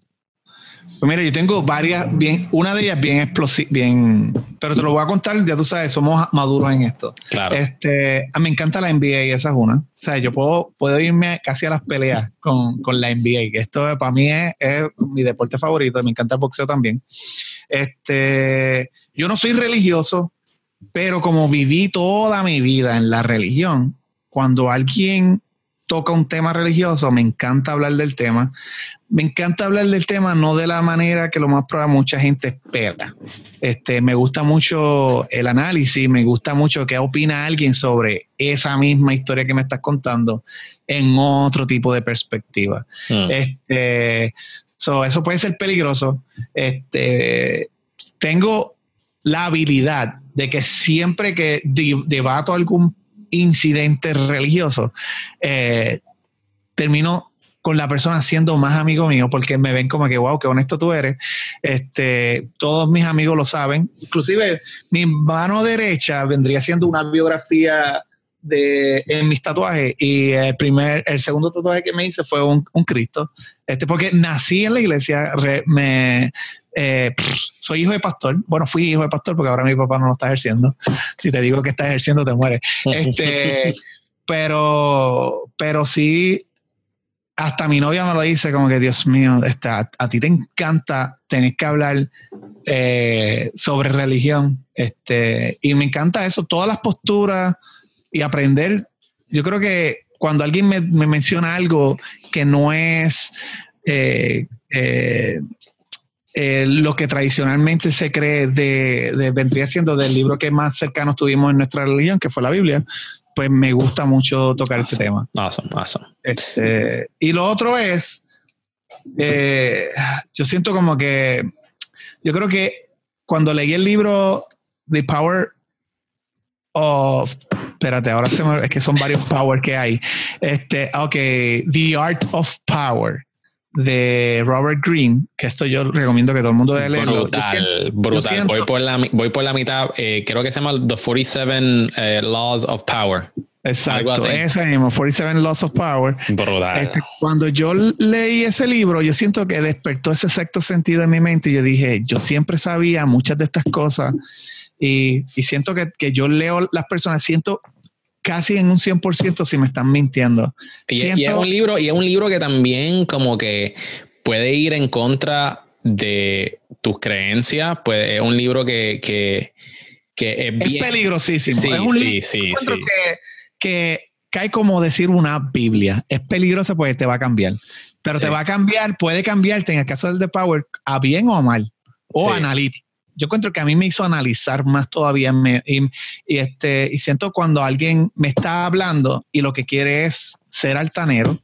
S3: Pues mira, yo tengo varias, bien, una de ellas bien explosiva, bien, pero te lo voy a contar, ya tú sabes, somos maduros en esto.
S1: Claro.
S3: Este, a mí me encanta la NBA y esa es una. O sea, yo puedo, puedo irme casi a las peleas con, con la NBA, que esto para mí es, es, mi deporte favorito, me encanta el boxeo también. Este, yo no soy religioso, pero como viví toda mi vida en la religión, cuando alguien toca un tema religioso, me encanta hablar del tema. Me encanta hablar del tema no de la manera que lo más probable mucha gente espera. Este, me gusta mucho el análisis, me gusta mucho qué opina alguien sobre esa misma historia que me estás contando en otro tipo de perspectiva.
S1: Mm.
S3: Este, so, eso puede ser peligroso. Este, tengo la habilidad de que siempre que de- debato algún incidente religioso, eh, termino con la persona siendo más amigo mío porque me ven como que, wow, qué honesto tú eres. Este, todos mis amigos lo saben. Inclusive mi mano derecha vendría siendo una biografía de en mis tatuajes y el primer, el segundo tatuaje que me hice fue un, un Cristo. Este, porque nací en la iglesia, re- me, eh, pff, soy hijo de pastor. Bueno, fui hijo de pastor porque ahora mi papá no lo está ejerciendo. Si te digo que está ejerciendo, te mueres. Este, pero, pero sí, hasta mi novia me lo dice como que, Dios mío, está, a ti te encanta tener que hablar eh, sobre religión. Este, y me encanta eso, todas las posturas y aprender. Yo creo que cuando alguien me, me menciona algo que no es eh, eh, eh, lo que tradicionalmente se cree de, de- vendría siendo del libro que más cercano tuvimos en nuestra religión, que fue la Biblia, pues me gusta mucho tocar ese tema.
S1: Awesome, awesome.
S3: Este, y lo otro es, yo siento como que, yo creo que cuando leí el libro The Power of, espérate, ahora se me- es que son varios power que hay. Este, ok, The Art of Power de Robert Greene, que esto yo recomiendo que todo el mundo debe leerlo. Yo siento-
S1: Brutal, brutal. voy, por la, voy por la mitad. eh, creo que se llama The 47 eh, Laws of Power.
S3: exacto, ese mismo, 47 Laws of Power.
S1: Brutal.
S3: Este, cuando yo leí ese libro, yo siento que despertó ese sexto sentido en mi mente y yo dije, yo siempre sabía muchas de estas cosas y, y siento que, que yo leo las personas, siento casi en un 100% si me están mintiendo.
S1: Y, es un libro, y es un libro que también como que puede ir en contra de tus creencias. Puede, es un libro que, que, que es
S3: peligrosísimo.
S1: Sí,
S3: es un
S1: sí,
S3: libro
S1: sí,
S3: que, que cae como decir una Biblia. Es peligrosa porque te va a cambiar. Pero te va a cambiar, puede cambiarte en el caso del The Power a bien o a mal, o analítico. Yo encuentro que a mí me hizo analizar más todavía me- y, y este, y siento cuando alguien me está hablando y lo que quiere es ser altanero,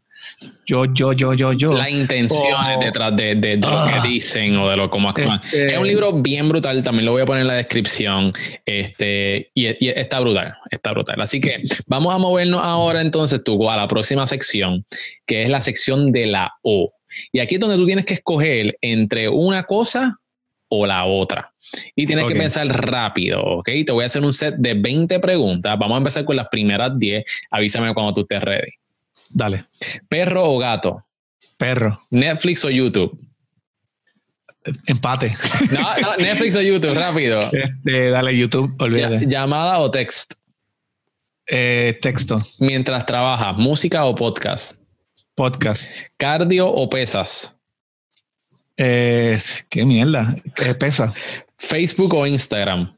S3: yo, yo, yo, yo, yo.
S1: Las intenciones
S3: Oh.
S1: detrás de, de- de lo
S3: Ah.
S1: que dicen o de lo cómo actúan.
S3: Este-
S1: Es un libro bien brutal, también lo voy a poner en la descripción. Este, y, y está brutal, está brutal. Así que vamos a movernos ahora entonces, tú, a la próxima sección, que es la sección de la O. Y aquí es donde tú tienes que escoger entre una cosa o la otra. Y tienes que pensar rápido, ¿ok? Te voy a hacer un set de 20 preguntas. Vamos a empezar con las primeras 10. Avísame cuando tú estés ready.
S3: Dale,
S1: ¿Perro o gato?
S3: perro,
S1: ¿Netflix o YouTube?
S3: empate.
S1: No, no, Netflix o YouTube, rápido.
S3: Este, dale YouTube, olvídate.
S1: Llamada o text.
S3: Eh, texto,
S1: Mientras trabajas, música o podcast.
S3: podcast.
S1: Cardio o pesas.
S3: Eh, qué mierda, qué pesa.
S1: Facebook o Instagram.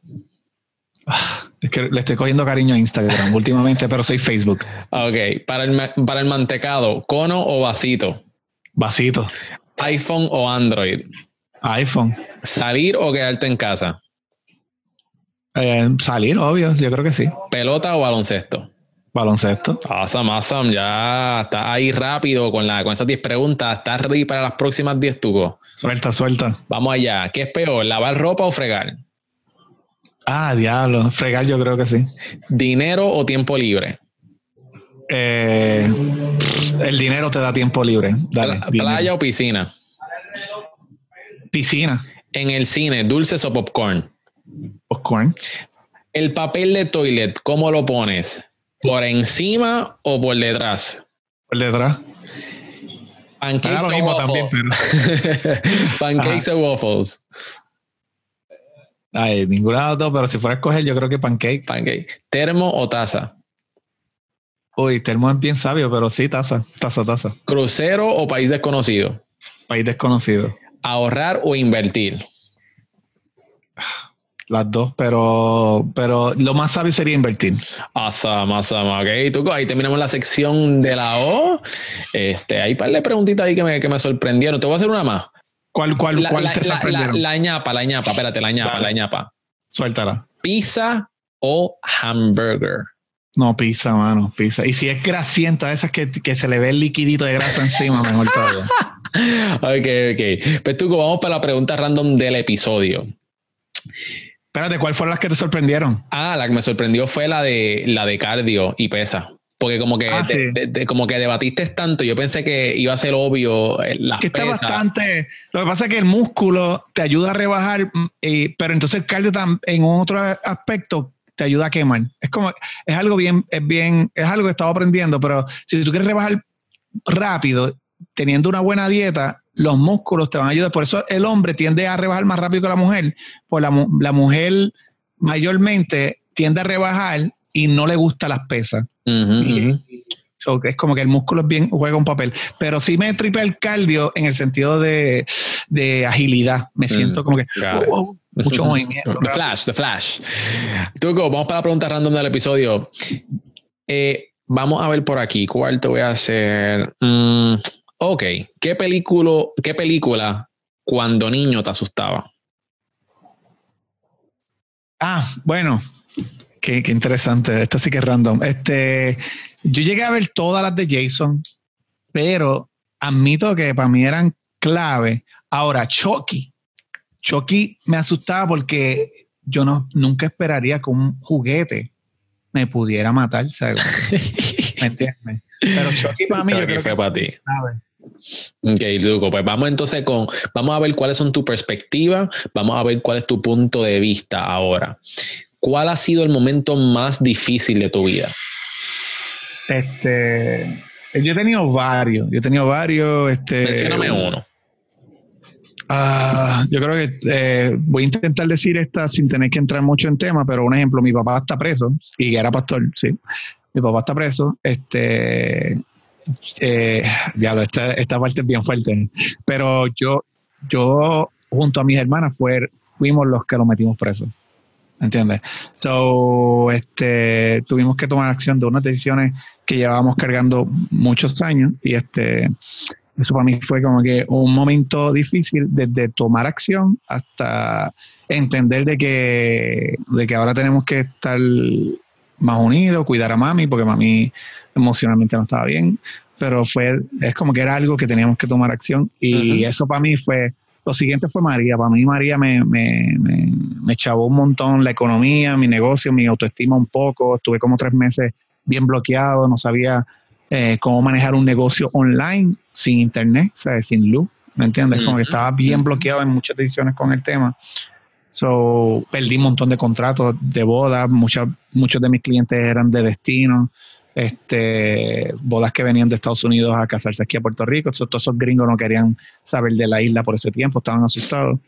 S3: Es que le estoy cogiendo cariño a Instagram últimamente, pero soy Facebook.
S1: Ok, para el, para el mantecado, cono o vasito.
S3: Vasito,
S1: iPhone o Android.
S3: iPhone.
S1: Salir o quedarte en casa.
S3: Eh, salir, obvio, yo creo que sí.
S1: Pelota o baloncesto.
S3: Baloncesto.
S1: Awesome, awesome. Ya está ahí rápido con, la, con esas 10 preguntas. ¿Estás ready para las próximas 10 tubos?
S3: Suelta, suelta.
S1: Vamos allá. ¿Qué es peor, lavar ropa o fregar?
S3: Ah, diablo. Fregar, yo creo que sí.
S1: ¿Dinero o tiempo libre?
S3: Eh, el dinero te da tiempo libre. Dale,
S1: ¿Playa o piscina?
S3: Piscina.
S1: En el cine, ¿dulces o popcorn?
S3: Popcorn.
S1: El papel de toilet, ¿cómo lo pones? ¿Por encima o por detrás?
S3: Por detrás.
S1: Pancakes o waffles. Pancakes o waffles.
S3: Ay, ninguna de pero si fuera a escoger, yo creo que pancake.
S1: Pancake. ¿Termo o taza?
S3: Uy, termo es bien sabio, pero sí, taza, taza, taza.
S1: ¿Crucero o país desconocido?
S3: País desconocido.
S1: ¿Ahorrar o invertir?
S3: Las dos, pero, pero lo más sabio sería invertir.
S1: Awesome, awesome. Ok, tú, ahí terminamos la sección de la O. Este, hay un par de preguntitas ahí que me, que me sorprendieron. Te voy a hacer una más.
S3: ¿Cuál, cuál, cuál te sorprendieron?
S1: La, ñapa, la ñapa, espérate, la ñapa, la ñapa.
S3: Suéltala.
S1: ¿Pizza o hamburger?
S3: No, pizza, mano, pizza. Y si es grasienta, esas que, que se le ve el liquidito de grasa encima, mejor todavía.
S1: ok, ok. Pues tú, vamos para la pregunta random del episodio.
S3: Espérate, ¿cuáles fueron las que te sorprendieron?
S1: Ah, la que me sorprendió fue la de la de cardio y pesa. Porque como que, ah, como que debatiste tanto, yo pensé que iba a ser obvio eh, la
S3: Que está bastante. Lo que pasa es que el músculo te ayuda a rebajar, mm, pero entonces el cardio en otro aspecto te ayuda a quemar. Es como, es algo bien, es bien, es algo que he estado aprendiendo, pero si tú quieres rebajar rápido, teniendo una buena dieta, los músculos te van a ayudar. Por eso el hombre tiende a rebajar más rápido que la mujer, pues la, la mujer mayormente tiende a rebajar y no le gusta las pesas. es como que el músculo es bien, juega un papel. Pero sí me tripe el cardio en el sentido de, agilidad. Me mm, siento como que oh, oh, mucho movimiento.
S1: The flash, the flash. Tuco, vamos para la pregunta random del episodio. Eh, vamos a ver por aquí. ¿Cuál te voy a hacer? Mm, ok. ¿Qué película, ¿Qué película cuando niño te asustaba?
S3: Ah, bueno, Qué, interesante. Esto sí que es random. Este, yo llegué a ver todas las de Jason, pero admito que para mí eran clave. Ahora, Chucky. Chucky me asustaba porque yo no, nunca esperaría que un juguete me pudiera matar, ¿sabes? ¿Me entiendes? Pero Chucky para mí, yo creo
S1: que fue para ti. Ok, Luco, pues vamos entonces con, vamos a ver cuáles son tu perspectiva, vamos a ver cuál es tu punto de vista ahora. ¿cuál ha sido el momento más difícil de tu vida?
S3: Este, yo he tenido varios, yo he tenido varios. Este,
S1: Mencióname uno.
S3: Ah, yo creo que eh, voy a intentar decir esta sin tener que entrar mucho en tema, pero un ejemplo, mi papá está preso y era pastor, sí. Mi papá está preso, este, eh, ya lo, esta, esta parte es bien fuerte, pero yo, yo junto a mis hermanas fuimos los que lo metimos preso. ¿entiendes? So, este, tuvimos que tomar acción de unas decisiones que llevábamos cargando muchos años y este, eso para mí fue como que un momento difícil desde tomar acción hasta entender de que, de que ahora tenemos que estar más unidos, cuidar a mami, porque mami emocionalmente no estaba bien, pero fue, es como que era algo que teníamos que tomar acción y eso para mí fue lo siguiente fue María. Para mí María me, me, me, chavó un montón la economía, mi negocio, mi autoestima un poco. Estuve como tres meses bien bloqueado, no sabía eh, cómo manejar un negocio online sin internet, ¿sabes? sin luz. ¿Me entiendes? Como que estaba bien bloqueado en muchas decisiones con el tema. So, perdí un montón de contratos de boda, muchos de mis clientes eran de destino este, bodas que venían de Estados Unidos a casarse aquí a Puerto Rico. todos esos gringos no querían saber de la isla por ese tiempo, estaban asustados.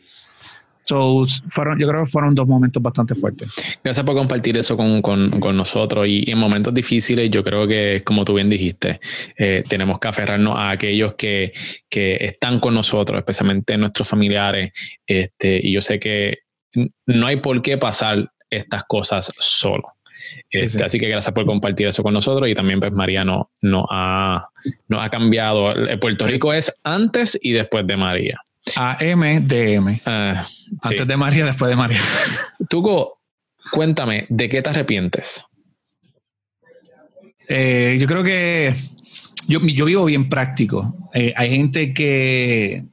S3: So, fueron, yo creo que fueron dos momentos bastante fuertes.
S1: Gracias por compartir eso con, con, con nosotros. Y, en momentos difíciles, yo creo que, como tú bien dijiste, eh, tenemos que aferrarnos a aquellos que, que, están con nosotros, especialmente nuestros familiares. Este, y yo sé que no hay por qué pasar estas cosas solo. Este, así que gracias por compartir eso con nosotros y también pues María no, ha, no ha cambiado. Puerto Rico es antes y después de María.
S3: AMDM. Ah, antes de María, después de María.
S1: Tuco, cuéntame, ¿de qué te arrepientes?
S3: Eh, yo creo que yo, yo vivo bien práctico. Eh, hay gente que...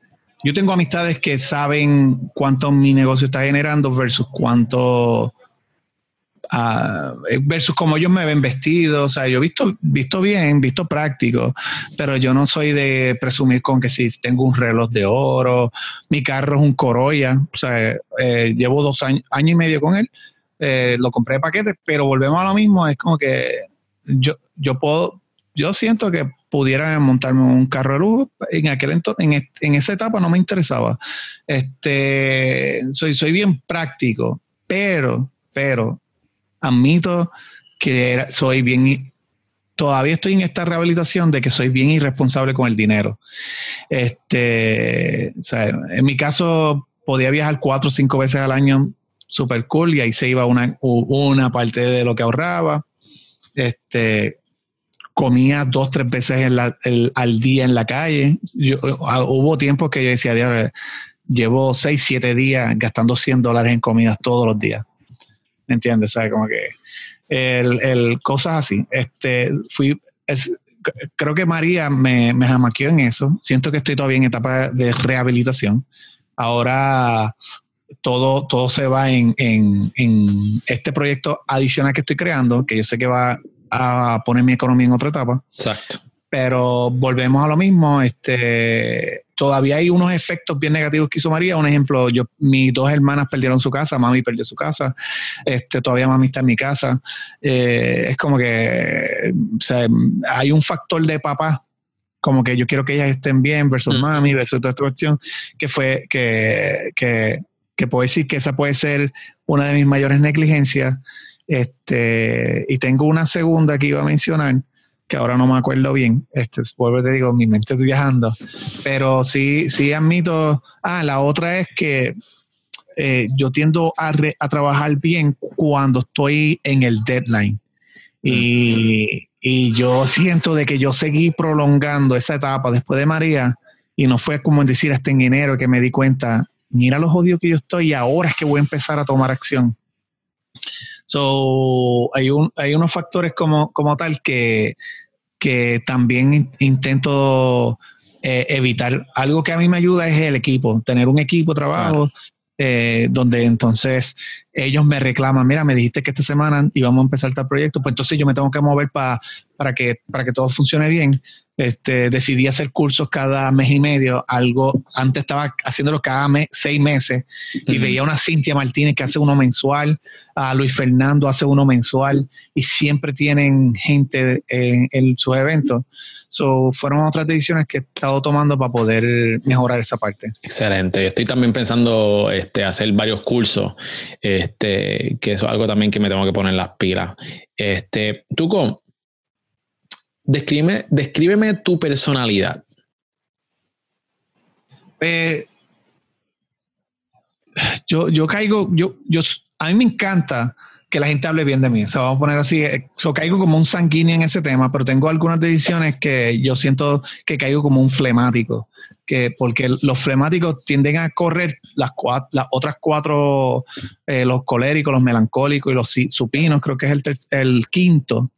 S3: Yo tengo amistades que saben cuánto mi negocio está generando versus cuánto versus como ellos me ven vestido. O sea, yo visto, visto bien, visto práctico, pero yo no soy de presumir con que si tengo un reloj de oro, mi carro es un Corolla, o sea, eh, llevo dos años, año y medio con él, eh, lo compré de paquete, pero volvemos a lo mismo, es como que yo, yo puedo, yo siento que pudiera montarme un carro de lujo. En aquel entonces, en, esa etapa no me interesaba. Este, soy, soy bien práctico, pero, pero admito que soy bien, todavía estoy en esta rehabilitación de que soy bien irresponsable con el dinero. Este, en mi caso, podía viajar cuatro o cinco veces al año, super cool, y ahí se iba una, una parte de lo que ahorraba. Este, comía dos, tres veces al día en la calle. Hubo tiempos que yo decía, llevo seis, siete días gastando 100 dólares en comidas todos los días. ¿Me entiendes? ¿Sabes? Como que el, cosas así. Este, fui, creo que María me, me jamaqueó en eso. Siento que estoy todavía en etapa de rehabilitación. Ahora todo, todo se va en, en, en, este proyecto adicional que estoy creando, que yo sé que va a poner mi economía en otra etapa.
S1: Exacto.
S3: Pero volvemos a lo mismo. Este, todavía hay unos efectos bien negativos que hizo María. Un ejemplo, yo, mis dos hermanas perdieron su casa, mami perdió su casa, este, todavía mami está en mi casa. Eh, es como que hay un factor de papá, como que yo quiero que ellas estén bien versus mami, versus toda esta cuestión, que fue que, que, que puedo decir que esa puede ser una de mis mayores negligencias este, y tengo una segunda que iba a mencionar, que ahora no me acuerdo bien. Este, vuelvo te digo, mi mente está viajando. Pero sí, sí admito. Ah, la otra es que eh, yo tiendo a, a, trabajar bien cuando estoy en el deadline. Y, y, yo siento de que yo seguí prolongando esa etapa después de María y no fue como decir hasta en enero que me di cuenta, mira los odios que yo estoy y ahora es que voy a empezar a tomar acción. So, hay, un, hay unos factores como, como tal que, que también intento eh, evitar. Algo que a mí me ayuda es el equipo, tener un equipo de trabajo. Eh, donde entonces ellos me reclaman, mira, me dijiste que esta semana íbamos a empezar tal proyecto, pues entonces yo me tengo que mover para que, para que todo funcione bien. Este, decidí hacer cursos cada mes y medio, algo, antes estaba haciéndolo cada mes, seis meses, y veía a una Cintia Martínez que hace uno mensual, a Luis Fernando hace uno mensual, y siempre tienen gente en, en sus eventos. So, fueron otras decisiones que he estado tomando para poder mejorar esa parte.
S1: Excelente. Estoy también pensando este, hacer varios cursos, este, que eso es algo también que me tengo que poner las pilas. Este, Tuco, Descríbeme, tu personalidad.
S3: Eh, yo, yo caigo, yo, yo, a mí me encanta que la gente hable bien de mí. O sea, vamos a poner así, eh, caigo como un sanguíneo en ese tema, pero tengo algunas decisiones que yo siento que caigo como un flemático. Que porque los flemáticos tienden a correr las, las otras cuatro, eh, los coléricos, los melancólicos y los supinos, creo que es el, el quinto,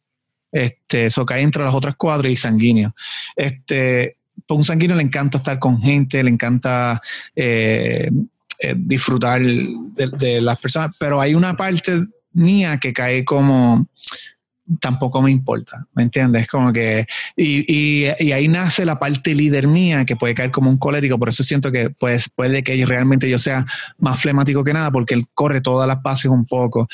S3: este, eso cae entre las otras cuadras y sanguíneo. Este, a un sanguíneo le encanta estar con gente, le encanta eh, eh, disfrutar de, las personas, pero hay una parte mía que cae como tampoco me importa, ¿me entiendes? Como que, y, y, ahí nace la parte líder mía que puede caer como un colérico, por eso siento que pues, puede que realmente yo sea más flemático que nada, porque él corre todas las pases un poco.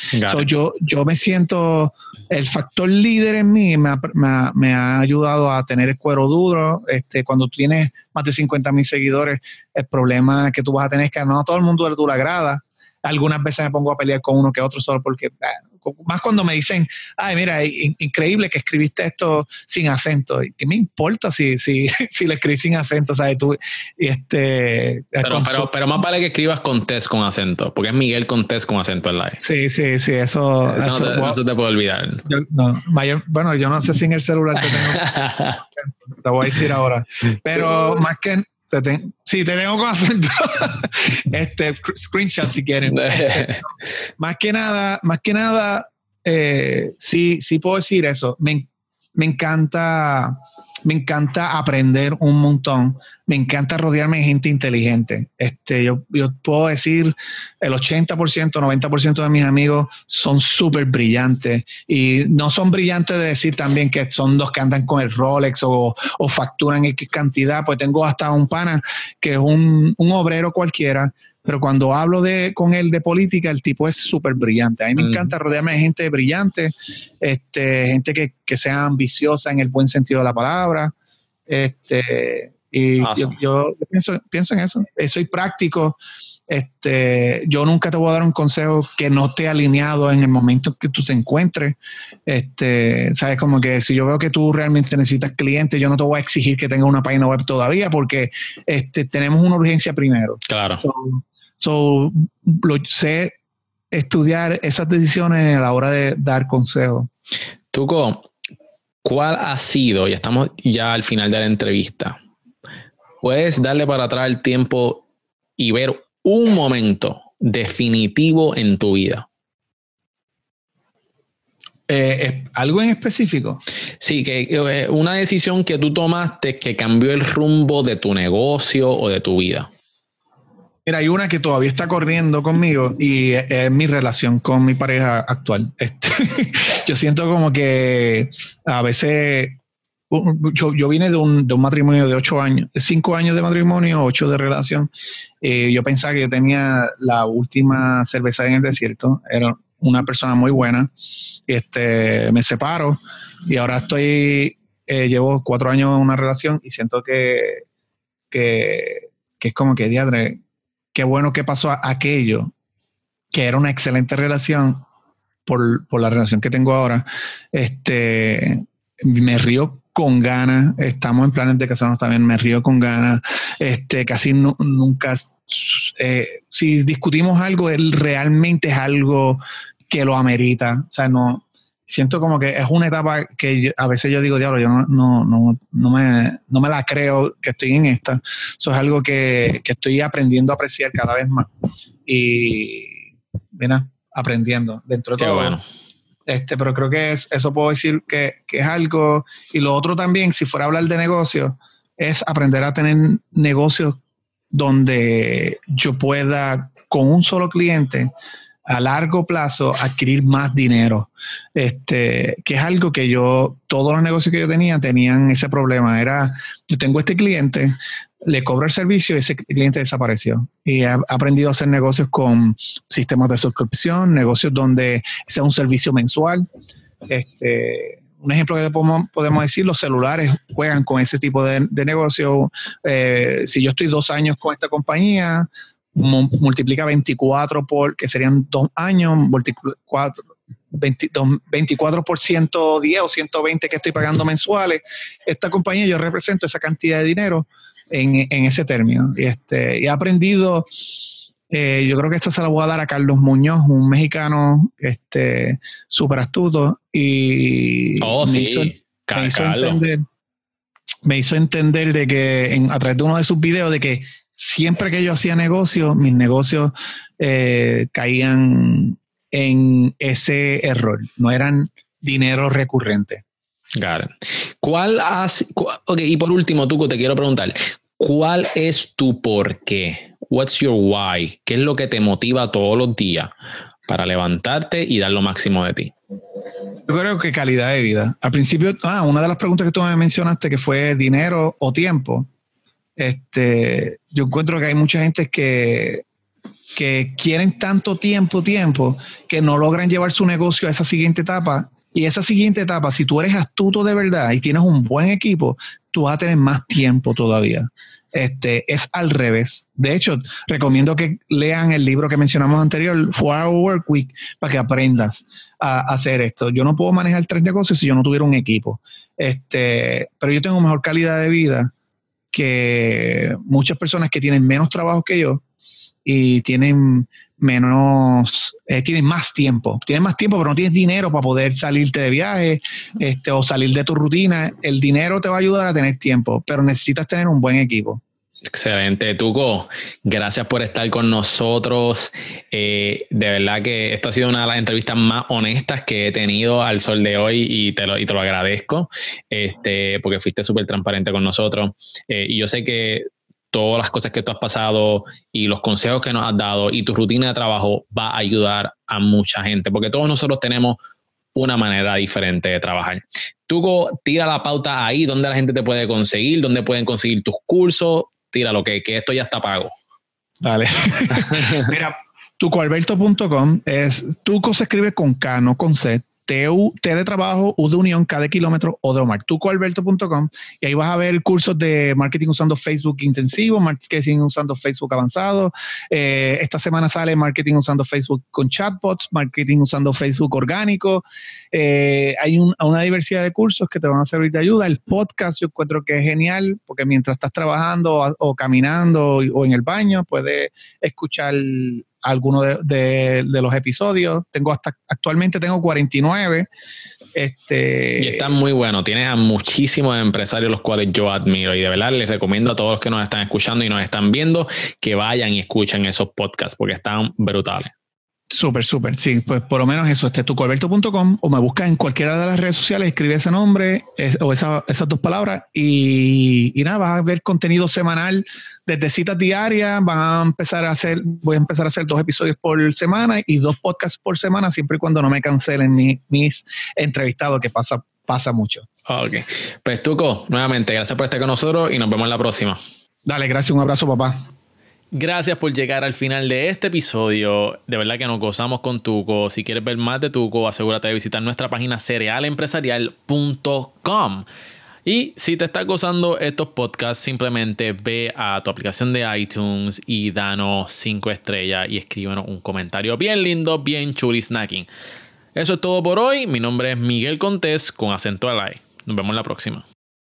S3: yo, yo me siento, el factor líder en mí me ha, me ha, ayudado a tener el cuero duro. Este, cuando tú tienes más de 50 mil seguidores, el problema que tú vas a tener es que no a todo el mundo le agrada. Algunas veces me pongo a pelear con uno que otro solo porque ah, más cuando me dicen, ay, mira, increíble que escribiste esto sin acento. ¿Qué me importa si, si, si lo escribí sin acento? ¿sabes? Tú, este,
S1: pero, pero, más vale que escribas con test con acento, porque es Miguel con test con acento en live.
S3: Sí, sí, sí, eso.
S1: Eso, no, te, puede olvidar.
S3: no, bueno, yo no sé si en el celular te tengo. te voy a decir ahora. Pero más que sí, te tengo con acento. este, screenshot si quieren. Este, más que nada, más que nada, eh, sí, sí puedo decir eso. Me, me encanta me encanta aprender un montón, me encanta rodearme de gente inteligente. Este, yo, yo puedo decir el 80%, 90% de mis amigos son súper brillantes y no son brillantes de decir también que son los que andan con el Rolex o, o facturan X cantidad, pues tengo hasta un pana que es un, un obrero cualquiera pero cuando hablo de, con él de política, el tipo es súper brillante. A mí me encanta rodearme de gente brillante, este, gente que, que, sea ambiciosa en el buen sentido de la palabra. Este, y yo, pienso, pienso en eso. Eh, soy práctico. Este, yo nunca te voy a dar un consejo que no esté alineado en el momento que tú te encuentres. Este, sabes, como que si yo veo que tú realmente necesitas clientes, yo no te voy a exigir que tengas una página web todavía porque este, tenemos una urgencia primero.
S1: Claro.
S3: So, lo, sé estudiar esas decisiones a la hora de dar consejos.
S1: Tuco, ¿cuál ha sido, ya estamos ya al final de la entrevista, puedes darle para atrás el tiempo y ver un momento definitivo en tu vida?
S3: Eh, ¿Algo en específico?
S1: Sí, que eh, una decisión que tú tomaste que cambió el rumbo de tu negocio o de tu vida.
S3: Mira, hay una que todavía está corriendo conmigo y es, mi relación con mi pareja actual. Este, yo siento como que a veces yo, vine de un, matrimonio de ocho años, de cinco años de matrimonio, ocho de relación. Eh, yo pensaba que yo tenía la última cerveza en el desierto. Era una persona muy buena. Este, me separo y ahora estoy, eh, llevo cuatro años en una relación y siento que, que, que es como que, diadre, qué bueno que pasó aquello, que era una excelente relación por, por, la relación que tengo ahora. Este, me río con ganas, estamos en planes de casarnos también, me río con ganas, este, casi nunca, eh, si discutimos algo, él realmente es algo que lo amerita, o sea, no, siento como que es una etapa que a veces yo digo, diablo, yo no, no, no, no, me, no me la creo que estoy en esta. Eso es algo que, que estoy aprendiendo a apreciar cada vez más. Y, mira, aprendiendo dentro de todo. Bueno. Este, pero creo que es, eso puedo decir que, que, es algo. Y lo otro también, si fuera a hablar de negocios, es aprender a tener negocios donde yo pueda, con un solo cliente, a largo plazo adquirir más dinero. Este, que es algo que yo, todos los negocios que yo tenía tenían ese problema. Era, yo tengo este cliente, le cobro el servicio y ese cliente desapareció. Y he aprendido a hacer negocios con sistemas de suscripción, negocios donde sea un servicio mensual. Este, un ejemplo que podemos, decir, los celulares juegan con ese tipo de, negocio. Eh, si yo estoy dos años con esta compañía, multiplica 24 por, que serían dos años, 24, 24 por 110 o 120 que estoy pagando mensuales. Esta compañía yo represento esa cantidad de dinero en, ese término. Y, este, y he aprendido, eh, yo creo que esta se la voy a dar a Carlos Muñoz, un mexicano este súper astuto y
S1: oh, me, hizo,
S3: entender me hizo entender de que a través de uno de sus videos de que siempre que yo hacía negocios, mis negocios eh, caían en ese error, no eran dinero recurrente.
S1: Got ¿Cuál has, ok, y por último, Tuco, te quiero preguntar, ¿cuál es tu por qué? What's your why? ¿Qué es lo que te motiva todos los días para levantarte y dar lo máximo de ti?
S3: Yo creo que calidad de vida. Al principio, ah, una de las preguntas que tú me mencionaste que fue dinero o tiempo. Este, yo encuentro que hay mucha gente que, que quieren tanto tiempo, tiempo, que no logran llevar su negocio a esa siguiente etapa. Y esa siguiente etapa, si tú eres astuto de verdad y tienes un buen equipo, tú vas a tener más tiempo todavía. Este, es al revés. De hecho, recomiendo que lean el libro que mencionamos anterior, Four Hour Work Week, para que aprendas a, hacer esto. Yo no puedo manejar tres negocios si yo no tuviera un equipo. Este, pero yo tengo mejor calidad de vida que muchas personas que tienen menos trabajo que yo y tienen menos, eh, tienen más tiempo, tienen más tiempo, pero no tienes dinero para poder salirte de viaje este, o salir de tu rutina. El dinero te va a ayudar a tener tiempo, pero necesitas tener un buen equipo.
S1: Excelente, Tuco. Gracias por estar con nosotros. Eh, de verdad que esta ha sido una de las entrevistas más honestas que he tenido al sol de hoy y te lo, y te lo agradezco este, porque fuiste súper transparente con nosotros. Eh, y yo sé que todas las cosas que tú has pasado y los consejos que nos has dado y tu rutina de trabajo va a ayudar a mucha gente, porque todos nosotros tenemos una manera diferente de trabajar. Tuco, tira la pauta ahí, donde la gente te puede conseguir, donde pueden conseguir tus cursos, tira lo que, que esto ya está pago.
S3: Dale. Mira, tucoalberto.com es, Tuco se escribe con K, no con Z. T, T de trabajo, U de unión, K de kilómetro, O de Omar, tucoalberto.com y ahí vas a ver cursos de marketing usando Facebook intensivo, marketing usando Facebook avanzado. Eh, esta semana sale marketing usando Facebook con chatbots, marketing usando Facebook orgánico. Eh, hay una diversidad de cursos que te van a servir de ayuda. El podcast yo encuentro que es genial porque mientras estás trabajando o caminando o en el baño puedes escuchar algunos de, los episodios. Tengo hasta actualmente tengo 49. Este,
S1: y están muy buenos. Tienes a muchísimos empresarios los cuales yo admiro y de verdad les recomiendo a todos los que nos están escuchando y nos están viendo que vayan y escuchen esos podcasts porque están brutales.
S3: Súper, súper. Sí, pues por lo menos eso, este tucoalberto.com o me buscas en cualquiera de las redes sociales, escribe ese nombre o esas dos palabras y, y, nada, vas a ver contenido semanal desde citas diarias. Van a empezar a hacer, voy a empezar a hacer dos episodios por semana y dos podcasts por semana, siempre y cuando no me cancelen mis entrevistados, que pasa, pasa mucho.
S1: Ok. Pues Tuco, nuevamente, gracias por estar con nosotros y nos vemos en la próxima.
S3: Dale, gracias, un abrazo, papá.
S1: Gracias por llegar al final de este episodio. De verdad que nos gozamos con Tuco. Si quieres ver más de Tuco, asegúrate de visitar nuestra página cerealempresarial.com. Y si te estás gozando estos podcasts, simplemente ve a tu aplicación de iTunes y danos 5 estrellas y escríbenos un comentario bien lindo, bien chuli snacking. Eso es todo por hoy. Mi nombre es Miguel Contés con acento al Nos vemos la próxima.